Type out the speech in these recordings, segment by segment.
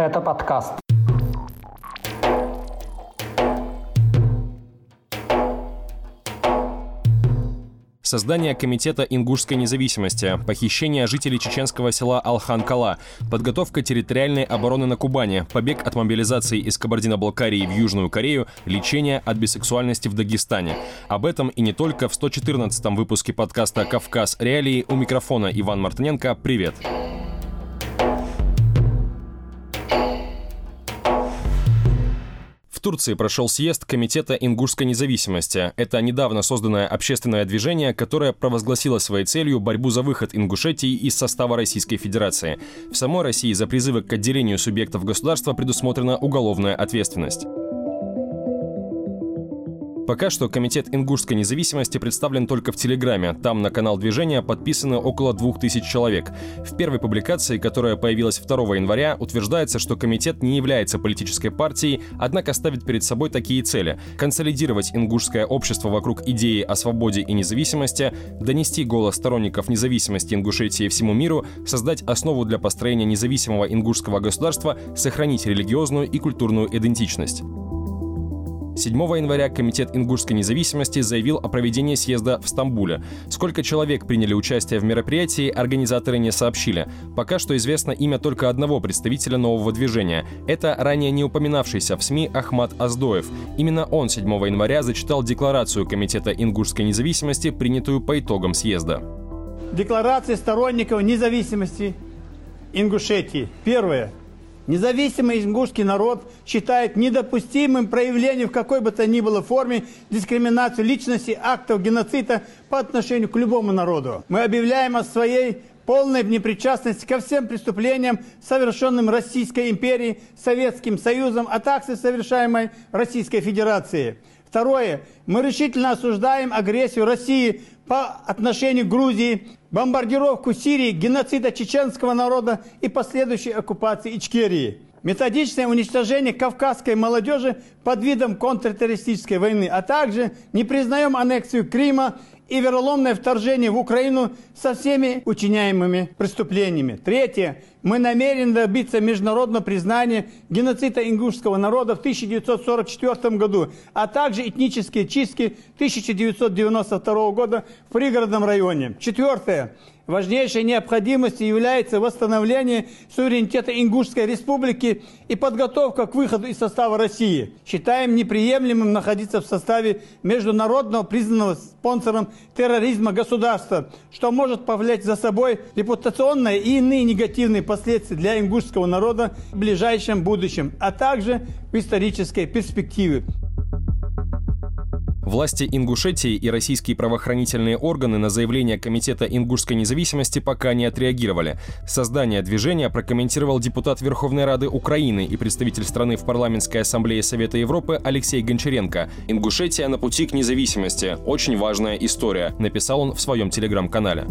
Это подкаст. Создание Комитета ингушской независимости, похищение жителей чеченского села Алхан-Кала, подготовка территориальной обороны на Кубани, побег от мобилизации из Кабардино-Балкарии в Южную Корею, лечение от бисексуальности в Дагестане. Об этом и не только в 114-м выпуске подкаста «Кавказ. Реалии» у микрофона Иван Мартыненко. Привет! Привет! Турции прошел съезд Комитета ингушской независимости. Это недавно созданное общественное движение, которое провозгласило своей целью борьбу за выход Ингушетии из состава Российской Федерации. В самой России за призывы к отделению субъектов государства предусмотрена уголовная ответственность. Пока что Комитет ингушской независимости представлен только в Телеграме. Там на канал движения подписаны около 2000 человек. В первой публикации, которая появилась 2 января, утверждается, что комитет не является политической партией, однако ставит перед собой такие цели – консолидировать ингушское общество вокруг идеи о свободе и независимости, донести голос сторонников независимости Ингушетии всему миру, создать основу для построения независимого ингушского государства, сохранить религиозную и культурную идентичность. 7 января Комитет ингушской независимости заявил о проведении съезда в Стамбуле. Сколько человек приняли участие в мероприятии, организаторы не сообщили. Пока что известно имя только одного представителя нового движения. Это ранее не упоминавшийся в СМИ Ахмат Аздоев. Именно он 7 января зачитал декларацию Комитета ингушской независимости, принятую по итогам съезда. Декларация сторонников независимости Ингушетии. Первое. Независимый ингушский народ считает недопустимым проявлением в какой бы то ни было форме дискриминацию личности актов геноцида по отношению к любому народу. Мы объявляем о своей полной непричастности ко всем преступлениям, совершенным Российской империей, Советским Союзом, а также совершаемой Российской Федерацией. Второе. Мы решительно осуждаем агрессию России по отношению к Грузии, бомбардировку Сирии, геноцида чеченского народа и последующей оккупации Ичкерии. Методичное уничтожение кавказской молодежи под видом контртеррористической войны, а также не признаем аннексию Крыма и вероломное вторжение в Украину со всеми учиняемыми преступлениями. Третье. Мы намерены добиться международного признания геноцида ингушского народа в 1944 году, а также этнические чистки 1992 года в пригородном районе. Четвертое. Важнейшей необходимостью является восстановление суверенитета Ингушской республики и подготовка к выходу из состава России. Считаем неприемлемым находиться в составе международного признанного спонсором терроризма государства, что может повлечь за собой репутационные и иные негативные последствия для ингушского народа в ближайшем будущем, а также в исторической перспективе. Власти Ингушетии и российские правоохранительные органы на заявление Комитета ингушской независимости пока не отреагировали. Создание движения прокомментировал депутат Верховной Рады Украины и представитель страны в парламентской ассамблее Совета Европы Алексей Гончаренко. «Ингушетия на пути к независимости. Очень важная история», написал он в своем телеграм-канале.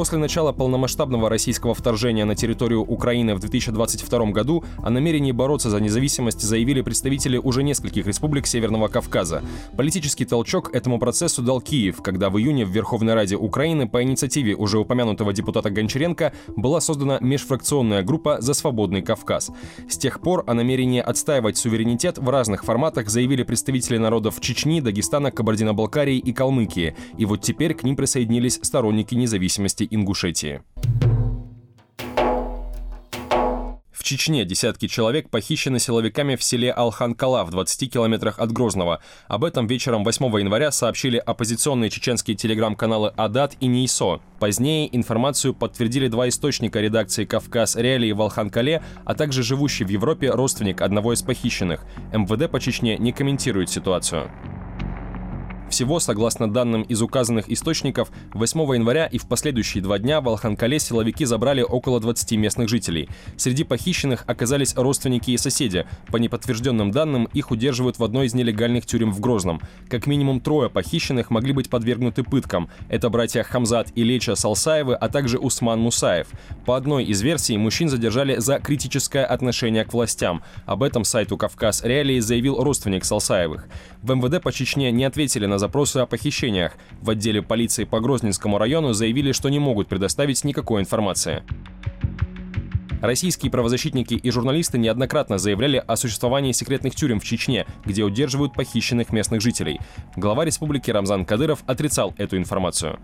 После начала полномасштабного российского вторжения на территорию Украины в 2022 году о намерении бороться за независимость заявили представители уже нескольких республик Северного Кавказа. Политический толчок этому процессу дал Киев, когда в июне в Верховной Раде Украины по инициативе уже упомянутого депутата Гончаренко была создана межфракционная группа «За свободный Кавказ». С тех пор о намерении отстаивать суверенитет в разных форматах заявили представители народов Чечни, Дагестана, Кабардино-Балкарии и Калмыкии. И вот теперь к ним присоединились сторонники независимости Ингушетии. В Чечне десятки человек похищены силовиками в селе Алхан-Кала в 20 километрах от Грозного. Об этом вечером 8 января сообщили оппозиционные чеченские телеграм-каналы «Адат» и «Нейсо». Позднее информацию подтвердили два источника редакции «Кавказ Реалии» в Алхан-Кале, а также живущий в Европе родственник одного из похищенных. МВД по Чечне не комментирует ситуацию. Всего, согласно данным из указанных источников, 8 января и в последующие два дня в Алханкале силовики забрали около 20 местных жителей. Среди похищенных оказались родственники и соседи. По неподтвержденным данным, их удерживают в одной из нелегальных тюрем в Грозном. Как минимум трое похищенных могли быть подвергнуты пыткам. Это братья Хамзат и Леча Салсаевы, а также Усман Мусаев. По одной из версий, мужчин задержали за критическое отношение к властям. Об этом сайту «Кавказ Реалии» заявил родственник Салсаевых. В МВД по Чечне не ответили на запросы о похищениях. В отделе полиции по Грозненскому району заявили, что не могут предоставить никакой информации. Российские правозащитники и журналисты неоднократно заявляли о существовании секретных тюрем в Чечне, где удерживают похищенных местных жителей. Глава республики Рамзан Кадыров отрицал эту информацию.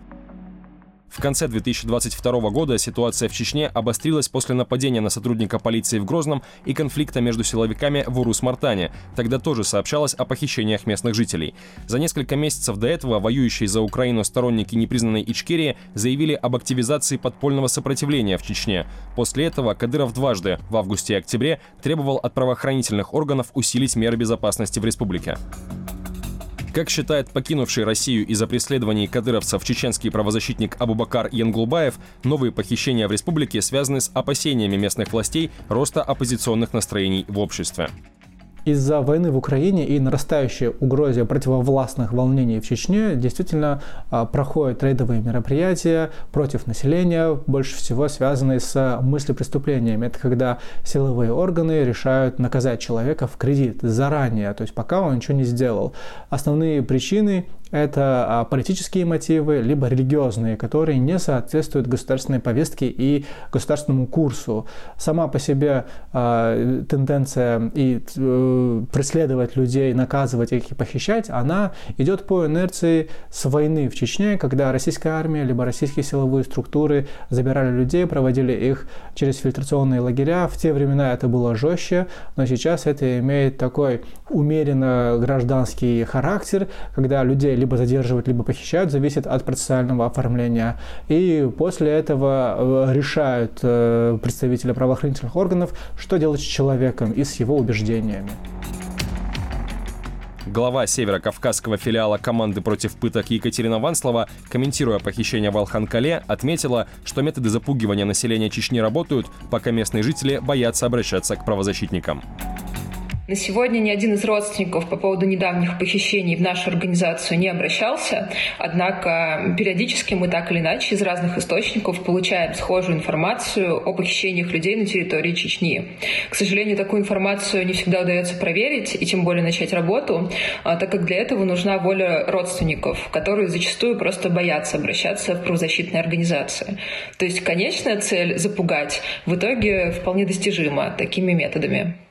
В конце 2022 года ситуация в Чечне обострилась после нападения на сотрудника полиции в Грозном и конфликта между силовиками в Урус-Мартане. Тогда тоже сообщалось о похищениях местных жителей. За несколько месяцев до этого воюющие за Украину сторонники непризнанной Ичкерии заявили об активизации подпольного сопротивления в Чечне. После этого Кадыров дважды, в августе и октябре, требовал от правоохранительных органов усилить меры безопасности в республике. Как считает покинувший Россию из-за преследований кадыровцев чеченский правозащитник Абубакар Янгулбаев, новые похищения в республике связаны с опасениями местных властей роста оппозиционных настроений в обществе из-за войны в Украине и нарастающей угрозе противовластных волнений в Чечне действительно а, проходят рейдовые мероприятия против населения, больше всего связанные с мыслепреступлениями. Это когда силовые органы решают наказать человека в кредит заранее, то есть пока он ничего не сделал. Основные причины это а, политические мотивы, либо религиозные, которые не соответствуют государственной повестке и государственному курсу. Сама по себе э, тенденция и э, преследовать людей, наказывать их и похищать, она идет по инерции с войны в Чечне, когда российская армия либо российские силовые структуры забирали людей, проводили их через фильтрационные лагеря. В те времена это было жестче, но сейчас это имеет такой умеренно гражданский характер, когда людей либо задерживают, либо похищают, зависит от процессуального оформления. И после этого э, решают э, представители правоохранительных органов, что делать с человеком и с его убеждениями. Глава северо-кавказского филиала команды против пыток Екатерина Ванслова, комментируя похищение в Алханкале, отметила, что методы запугивания населения Чечни работают, пока местные жители боятся обращаться к правозащитникам. На сегодня ни один из родственников по поводу недавних похищений в нашу организацию не обращался, однако периодически мы так или иначе из разных источников получаем схожую информацию о похищениях людей на территории Чечни. К сожалению, такую информацию не всегда удается проверить и тем более начать работу, а, так как для этого нужна воля родственников, которые зачастую просто боятся обращаться в правозащитные организации. То есть конечная цель — запугать в итоге вполне достижима такими методами.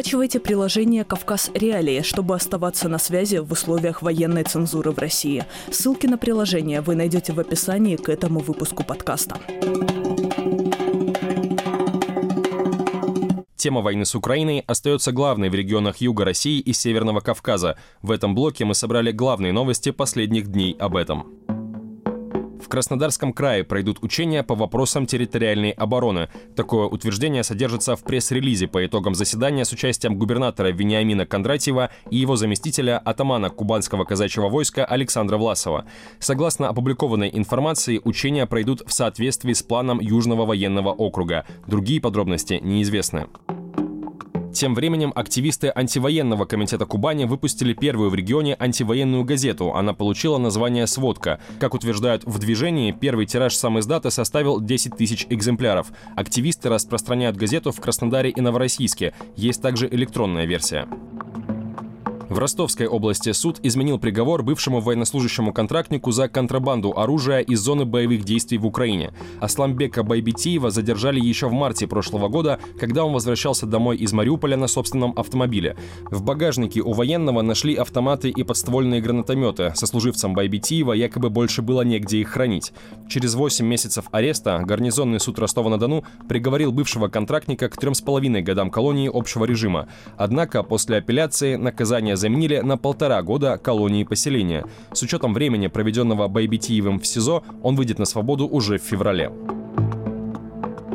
Скачивайте приложение «Кавказ Реалии», чтобы оставаться на связи в условиях военной цензуры в России. Ссылки на приложение вы найдете в описании к этому выпуску подкаста. Тема войны с Украиной остается главной в регионах Юга России и Северного Кавказа. В этом блоке мы собрали главные новости последних дней об этом. Краснодарском крае пройдут учения по вопросам территориальной обороны. Такое утверждение содержится в пресс-релизе по итогам заседания с участием губернатора Вениамина Кондратьева и его заместителя атамана Кубанского казачьего войска Александра Власова. Согласно опубликованной информации, учения пройдут в соответствии с планом Южного военного округа. Другие подробности неизвестны. Тем временем активисты антивоенного комитета Кубани выпустили первую в регионе антивоенную газету. Она получила название «Сводка». Как утверждают в движении, первый тираж сам издата составил 10 тысяч экземпляров. Активисты распространяют газету в Краснодаре и Новороссийске. Есть также электронная версия. В Ростовской области суд изменил приговор бывшему военнослужащему контрактнику за контрабанду оружия из зоны боевых действий в Украине. Асламбека Байбитиева задержали еще в марте прошлого года, когда он возвращался домой из Мариуполя на собственном автомобиле. В багажнике у военного нашли автоматы и подствольные гранатометы. Сослуживцам Байбитиева якобы больше было негде их хранить. Через 8 месяцев ареста гарнизонный суд Ростова-на-Дону приговорил бывшего контрактника к трем с половиной годам колонии общего режима. Однако после апелляции наказание заменили на полтора года колонии поселения. С учетом времени, проведенного Байбитиевым в СИЗО, он выйдет на свободу уже в феврале.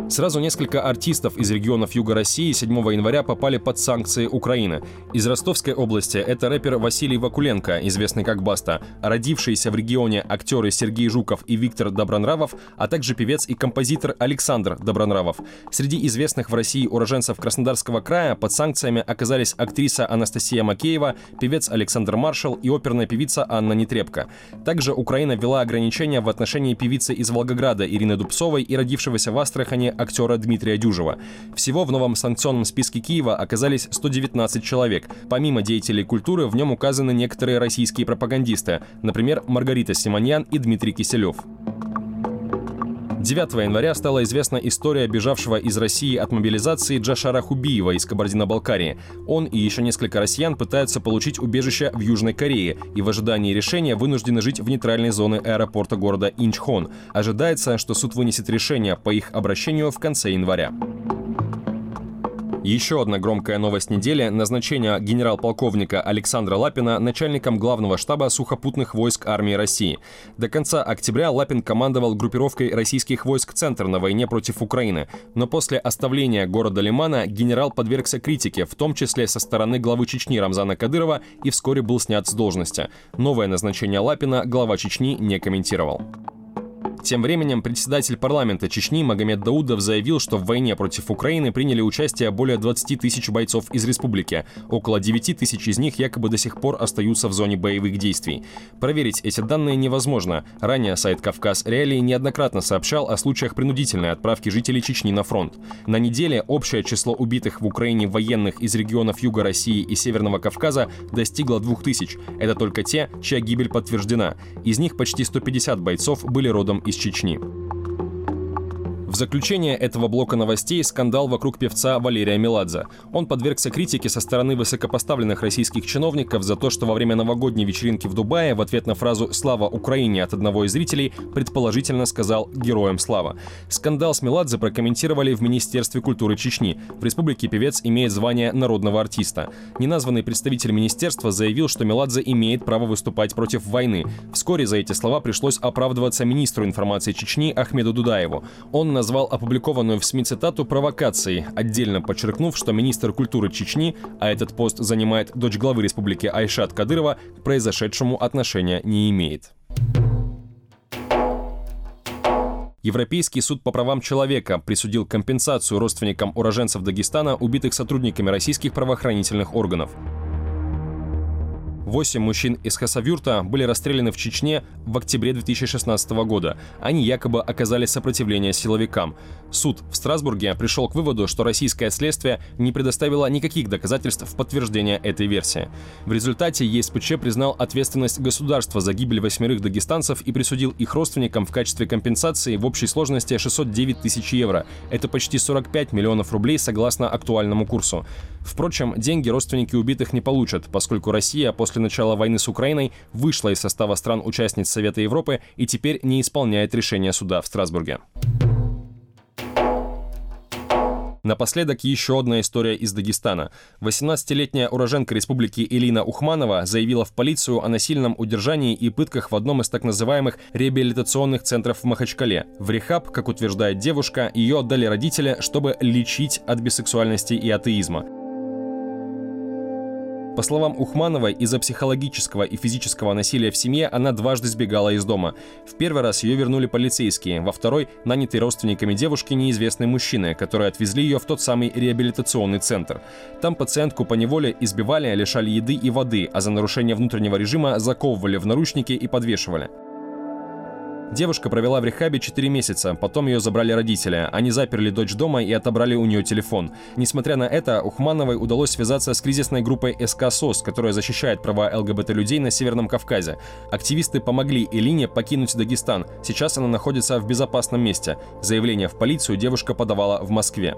Сразу несколько артистов из регионов Юга России 7 января попали под санкции Украины. Из Ростовской области это рэпер Василий Вакуленко, известный как Баста, родившиеся в регионе актеры Сергей Жуков и Виктор Добронравов, а также певец и композитор Александр Добронравов. Среди известных в России уроженцев Краснодарского края под санкциями оказались актриса Анастасия Макеева, певец Александр Маршал и оперная певица Анна Нетребко. Также Украина ввела ограничения в отношении певицы из Волгограда Ирины Дубцовой и родившегося в Астрахани актера Дмитрия Дюжева. Всего в новом санкционном списке Киева оказались 119 человек. Помимо деятелей культуры, в нем указаны некоторые российские пропагандисты, например, Маргарита Симоньян и Дмитрий Киселев. 9 января стала известна история бежавшего из России от мобилизации Джашара Хубиева из Кабардино-Балкарии. Он и еще несколько россиян пытаются получить убежище в Южной Корее и в ожидании решения вынуждены жить в нейтральной зоне аэропорта города Инчхон. Ожидается, что суд вынесет решение по их обращению в конце января. Еще одна громкая новость недели – назначение генерал-полковника Александра Лапина начальником главного штаба сухопутных войск армии России. До конца октября Лапин командовал группировкой российских войск «Центр» на войне против Украины. Но после оставления города Лимана генерал подвергся критике, в том числе со стороны главы Чечни Рамзана Кадырова и вскоре был снят с должности. Новое назначение Лапина глава Чечни не комментировал. Тем временем председатель парламента Чечни Магомед Даудов заявил, что в войне против Украины приняли участие более 20 тысяч бойцов из республики. Около 9 тысяч из них якобы до сих пор остаются в зоне боевых действий. Проверить эти данные невозможно. Ранее сайт «Кавказ Реалии» неоднократно сообщал о случаях принудительной отправки жителей Чечни на фронт. На неделе общее число убитых в Украине военных из регионов Юга России и Северного Кавказа достигло 2000. Это только те, чья гибель подтверждена. Из них почти 150 бойцов были родом из из Чечни. В заключение этого блока новостей скандал вокруг певца Валерия Меладзе. Он подвергся критике со стороны высокопоставленных российских чиновников за то, что во время новогодней вечеринки в Дубае в ответ на фразу «Слава Украине» от одного из зрителей предположительно сказал «Героям слава». Скандал с Меладзе прокомментировали в Министерстве культуры Чечни. В республике певец имеет звание народного артиста. Неназванный представитель министерства заявил, что Меладзе имеет право выступать против войны. Вскоре за эти слова пришлось оправдываться министру информации Чечни Ахмеду Дудаеву. Он назвал назвал опубликованную в СМИ цитату провокацией, отдельно подчеркнув, что министр культуры Чечни, а этот пост занимает дочь главы республики Айшат Кадырова, к произошедшему отношения не имеет. Европейский суд по правам человека присудил компенсацию родственникам уроженцев Дагестана, убитых сотрудниками российских правоохранительных органов. Восемь мужчин из Хасавюрта были расстреляны в Чечне в октябре 2016 года. Они якобы оказали сопротивление силовикам. Суд в Страсбурге пришел к выводу, что российское следствие не предоставило никаких доказательств в подтверждение этой версии. В результате ЕСПЧ признал ответственность государства за гибель восьмерых дагестанцев и присудил их родственникам в качестве компенсации в общей сложности 609 тысяч евро. Это почти 45 миллионов рублей согласно актуальному курсу. Впрочем, деньги родственники убитых не получат, поскольку Россия после начала войны с Украиной вышла из состава стран-участниц Совета Европы и теперь не исполняет решения суда в Страсбурге. Напоследок еще одна история из Дагестана. 18-летняя уроженка республики Элина Ухманова заявила в полицию о насильном удержании и пытках в одном из так называемых реабилитационных центров в Махачкале. В рехаб, как утверждает девушка, ее отдали родители, чтобы лечить от бисексуальности и атеизма. По словам Ухмановой, из-за психологического и физического насилия в семье она дважды сбегала из дома. В первый раз ее вернули полицейские, во второй – нанятый родственниками девушки неизвестные мужчины, которые отвезли ее в тот самый реабилитационный центр. Там пациентку по неволе избивали, лишали еды и воды, а за нарушение внутреннего режима заковывали в наручники и подвешивали. Девушка провела в рехабе 4 месяца, потом ее забрали родители. Они заперли дочь дома и отобрали у нее телефон. Несмотря на это, Ухмановой удалось связаться с кризисной группой СК СОС, которая защищает права ЛГБТ-людей на Северном Кавказе. Активисты помогли Элине покинуть Дагестан. Сейчас она находится в безопасном месте. Заявление в полицию девушка подавала в Москве.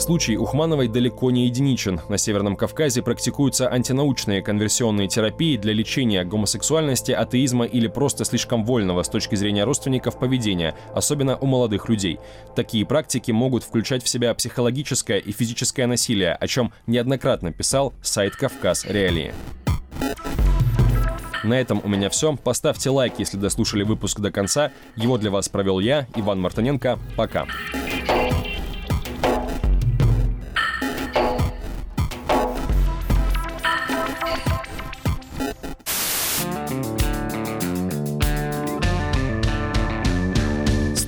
Случай Ухмановой далеко не единичен. На Северном Кавказе практикуются антинаучные конверсионные терапии для лечения гомосексуальности, атеизма или просто слишком вольного с точки зрения родственников поведения, особенно у молодых людей. Такие практики могут включать в себя психологическое и физическое насилие, о чем неоднократно писал сайт «Кавказ Реалии». На этом у меня все. Поставьте лайк, если дослушали выпуск до конца. Его для вас провел я, Иван Мартыненко. Пока.